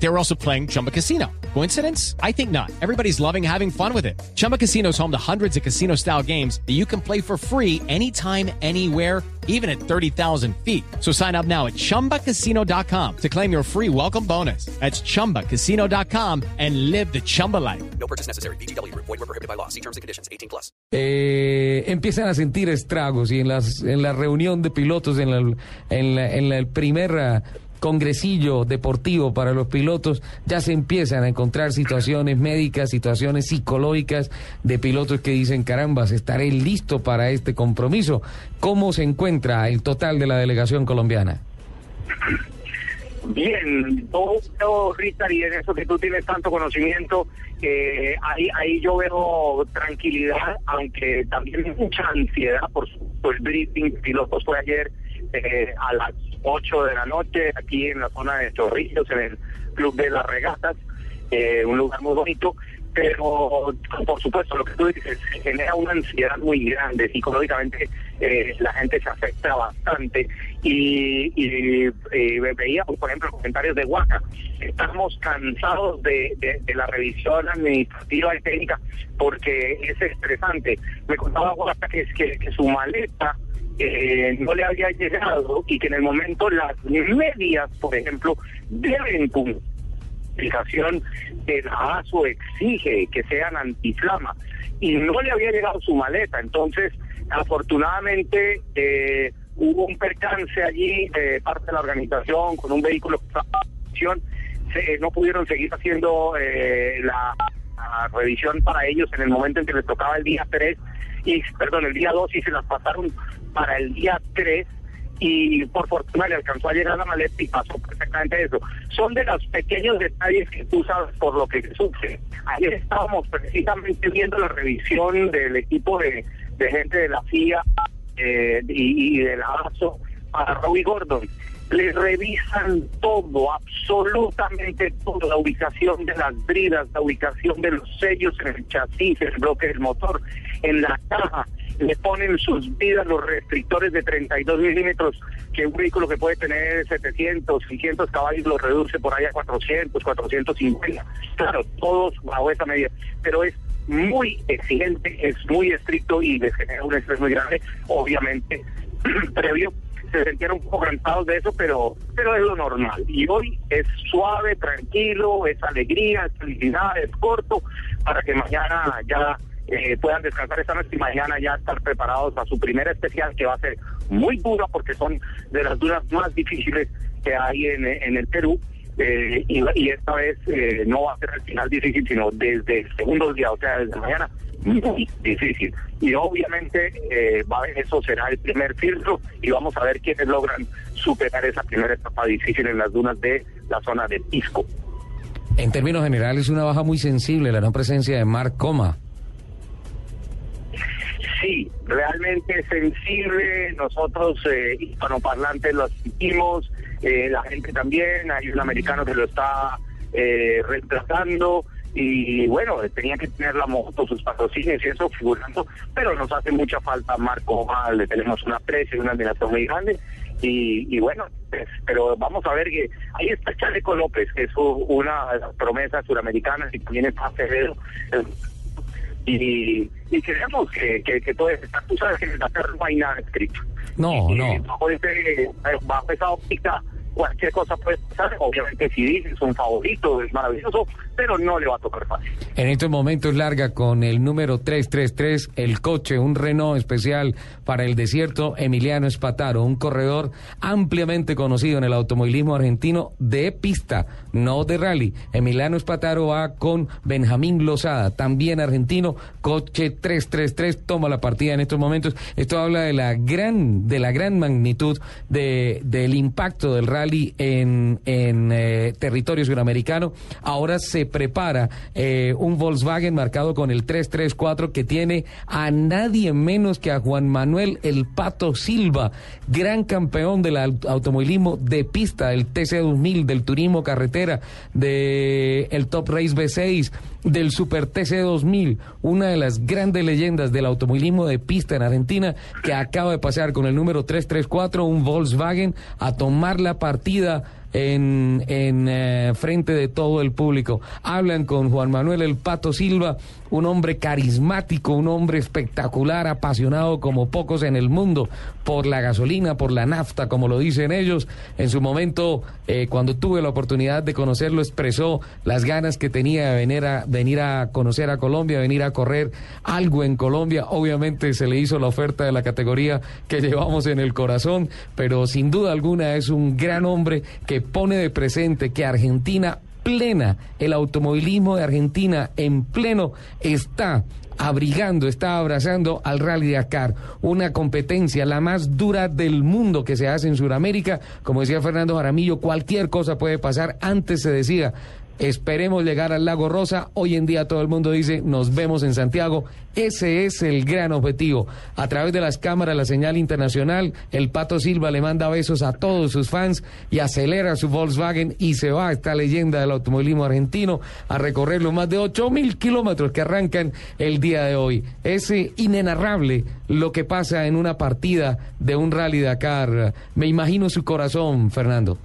They were also playing Chumba Casino. Coincidence? I think not. Everybody's loving having fun with it. Chumba Casino is home to hundreds of casino style games that you can play for free anytime, anywhere, even at 30,000 feet. So sign up now at chumbacasino.com to claim your free welcome bonus. That's chumbacasino.com and live the Chumba life. No purchase necessary. BGW. Void were prohibited by law. See terms and conditions. 18 plus. eh, empiezan a sentir estragos y en, las, en la reunión de pilotos, en, la- en, la- en la- el primer ah, congresillo deportivo para los pilotos, ya se empiezan a encontrar situaciones médicas, situaciones psicológicas de pilotos que dicen, carambas, estaré listo para este compromiso. ¿Cómo se encuentra el total de la delegación colombiana? Bien, yo Richard, y en eso que tú tienes tanto conocimiento, eh, ahí, ahí yo veo tranquilidad, aunque también mucha ansiedad por su por el briefing pilotos fue ayer eh, a las 8 de la noche, aquí en la zona de Chorrillos, en el Club de las Regatas, eh, un lugar muy bonito, pero por supuesto lo que tú dices genera una ansiedad muy grande psicológicamente eh, la gente se afecta bastante y, y, eh, veía por ejemplo comentarios de Huaca estamos cansados de, de- de la revisión administrativa y técnica porque es estresante. Me contaba Huaca que, que, que su maleta eh, no le había llegado y que en el momento las medias por ejemplo deben cumplir aplicación que la ASO exige que sean antiflama y no le había llegado su maleta. Entonces, afortunadamente, eh, hubo un percance allí de parte de la organización con un vehículo que estaba. Se- no pudieron seguir haciendo eh, la, la revisión para ellos en el momento en que les tocaba el día 3 y perdón el día 2 y se las pasaron para el día 3 y por fortuna le alcanzó a llegar la maleta y pasó perfectamente eso. Son de los pequeños detalles que tú sabes por lo que sufre. Ayer estábamos precisamente viendo la revisión del equipo de, de gente de la FIA eh, y, y de la ASO para Robbie Gordon. Le revisan todo, absolutamente todo, la ubicación de las bridas, la ubicación de los sellos en el chasis, el bloque del motor, en la caja, le ponen sus vidas los restrictores de 32 milímetros, que un vehículo que puede tener 700, 600 caballos lo reduce por ahí a 400, 450. Claro, todos bajo esa medida, pero es muy exigente, es muy estricto y les genera un estrés muy grande, obviamente, previo. Se sintieron un poco cansados de eso, pero, pero es lo normal. Y hoy es suave, tranquilo, es alegría, es felicidad, es corto, para que mañana ya eh, puedan descansar esta noche y mañana ya estar preparados a su primera especial que va a ser muy dura porque son de las duras más difíciles que hay en, el Perú. eh, y, y esta vez eh, no va a ser el final difícil, sino desde el segundo día, o sea, desde mañana, muy difícil. Y obviamente eh, va, eso será el primer filtro y vamos a ver quiénes logran superar esa primera etapa difícil en las dunas de la zona de Pisco. En términos generales, una baja muy sensible la no presencia de Mark Coma. Sensible. Nosotros, eh, hispanoparlantes, lo sentimos. eh, la gente también. Hay un americano que lo está eh, reemplazando. Y bueno, tenía que tener la moto, sus patrocinios y eso figurando. Pero nos hace mucha falta Marco Oval. Le tenemos una aprecio y una admiración muy grande. Y, bueno, pues, pero vamos a ver que ahí está Chaleco López, que es una promesas suramericanas y también está Acevedo. y, y creemos que, que, que todo está, tú sabes que en Dakar no hay nada escrito. No, Y, no. bajo, ese- bajo esa óptica, cualquier cosa puede pasar. Obviamente, si dices un favorito, es maravilloso, pero no le va a tocar fácil. En estos momentos larga con el número 333 el coche, un Renault especial para el desierto, Emiliano Espataro, un corredor ampliamente conocido en el automovilismo argentino de pista, no de rally. Emiliano Espataro va con Benjamín Lozada, también argentino, coche 333, toma la partida en estos momentos. Esto habla de la gran, de la gran magnitud de, del impacto del rally en, en eh, territorio suramericano. Ahora se prepara eh, un Volkswagen marcado con el 334 que tiene a nadie menos que a Juan Manuel El Pato Silva, gran campeón del automovilismo de pista, del TC2000, del turismo carretera, del el Top Race B6 del Super TC2000, una de las grandes leyendas del automovilismo de pista en Argentina, que acaba de pasar con el número 334, un Volkswagen, a tomar la partida en, en eh, frente de todo el público. Hablan con Juan Manuel El Pato Silva, un hombre carismático, un hombre espectacular, apasionado como pocos en el mundo por la gasolina, por la nafta, como lo dicen ellos. En su momento, eh, cuando tuve la oportunidad de conocerlo, expresó las ganas que tenía de venir a, venir a conocer a Colombia, venir a correr algo en Colombia. Obviamente se le hizo la oferta de la categoría que llevamos en el corazón, pero sin duda alguna es un gran hombre que pone de presente que Argentina plena, el automovilismo de Argentina en pleno está abrigando, está abrazando al Rally Dakar, una competencia la más dura del mundo que se hace en Sudamérica. Como decía Fernando Jaramillo, cualquier cosa puede pasar. Antes se decía, Esperemos llegar al Lago Rosa. Hoy en día todo el mundo dice, nos vemos en Santiago. Ese es el gran objetivo. A través de las cámaras, la señal internacional, el Pato Silva le manda besos a todos sus fans y acelera su Volkswagen y se va esta leyenda del automovilismo argentino a recorrer los más de 8 mil kilómetros que arrancan el día de hoy. Es inenarrable lo que pasa en una partida de un rally Dakar. Me imagino su corazón, Fernando.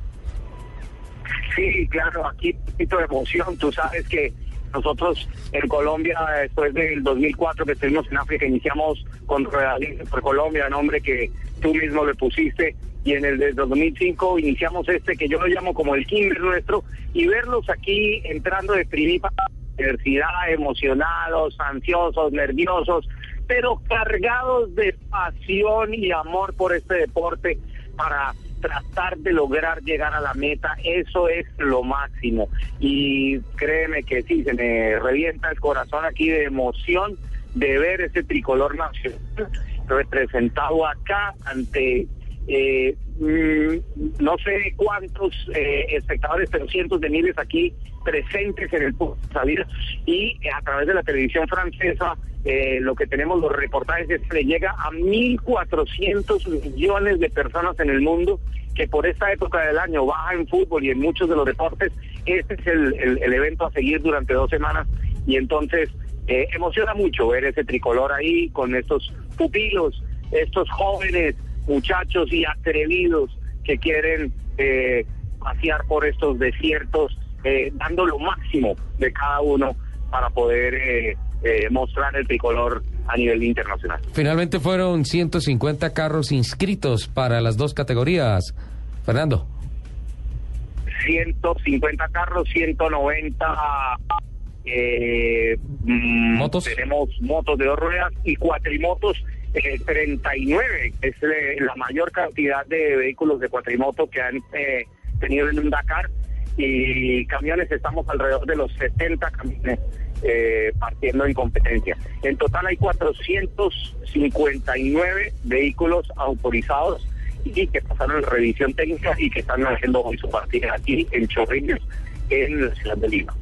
Sí, claro, aquí un poquito de emoción. Tú sabes que nosotros en Colombia, después del 2004 que estuvimos en África, iniciamos con Ruedalín por Colombia, nombre que tú mismo le pusiste, y en el de 2005 iniciamos este que yo lo llamo como el Kinder nuestro, y verlos aquí entrando de primipa universidad, emocionados, ansiosos, nerviosos, pero cargados de pasión y amor por este deporte para tratar de lograr llegar a la meta, eso es lo máximo. Y créeme que sí, se me revienta el corazón aquí de emoción de ver ese tricolor nacional representado acá ante eh, mm, no sé cuántos eh, espectadores, pero cientos de miles aquí presentes en el punto y a través de la televisión francesa eh, lo que tenemos los reportajes es que le llega a 1.400 millones de personas en el mundo que por esta época del año baja en fútbol y en muchos de los deportes. Este es el, evento a seguir durante dos semanas y entonces eh, emociona mucho ver ese tricolor ahí con estos pupilos, estos jóvenes muchachos y atrevidos que quieren eh, pasear por estos desiertos, eh, dando lo máximo de cada uno para poder eh, mostrar el tricolor a nivel internacional. Finalmente fueron 150 carros inscritos para las dos categorías. Fernando. 150 carros, 190 mm, motos. Tenemos motos de dos ruedas y cuatrimotos 39, es eh, la mayor cantidad de vehículos de cuatrimoto que han eh, tenido en un Dakar y camiones estamos alrededor de los 70 camiones eh, partiendo en competencia. En total hay 459 vehículos autorizados y que pasaron revisión técnica y que están haciendo hoy su partida aquí en Chorrillos, en la ciudad de Lima.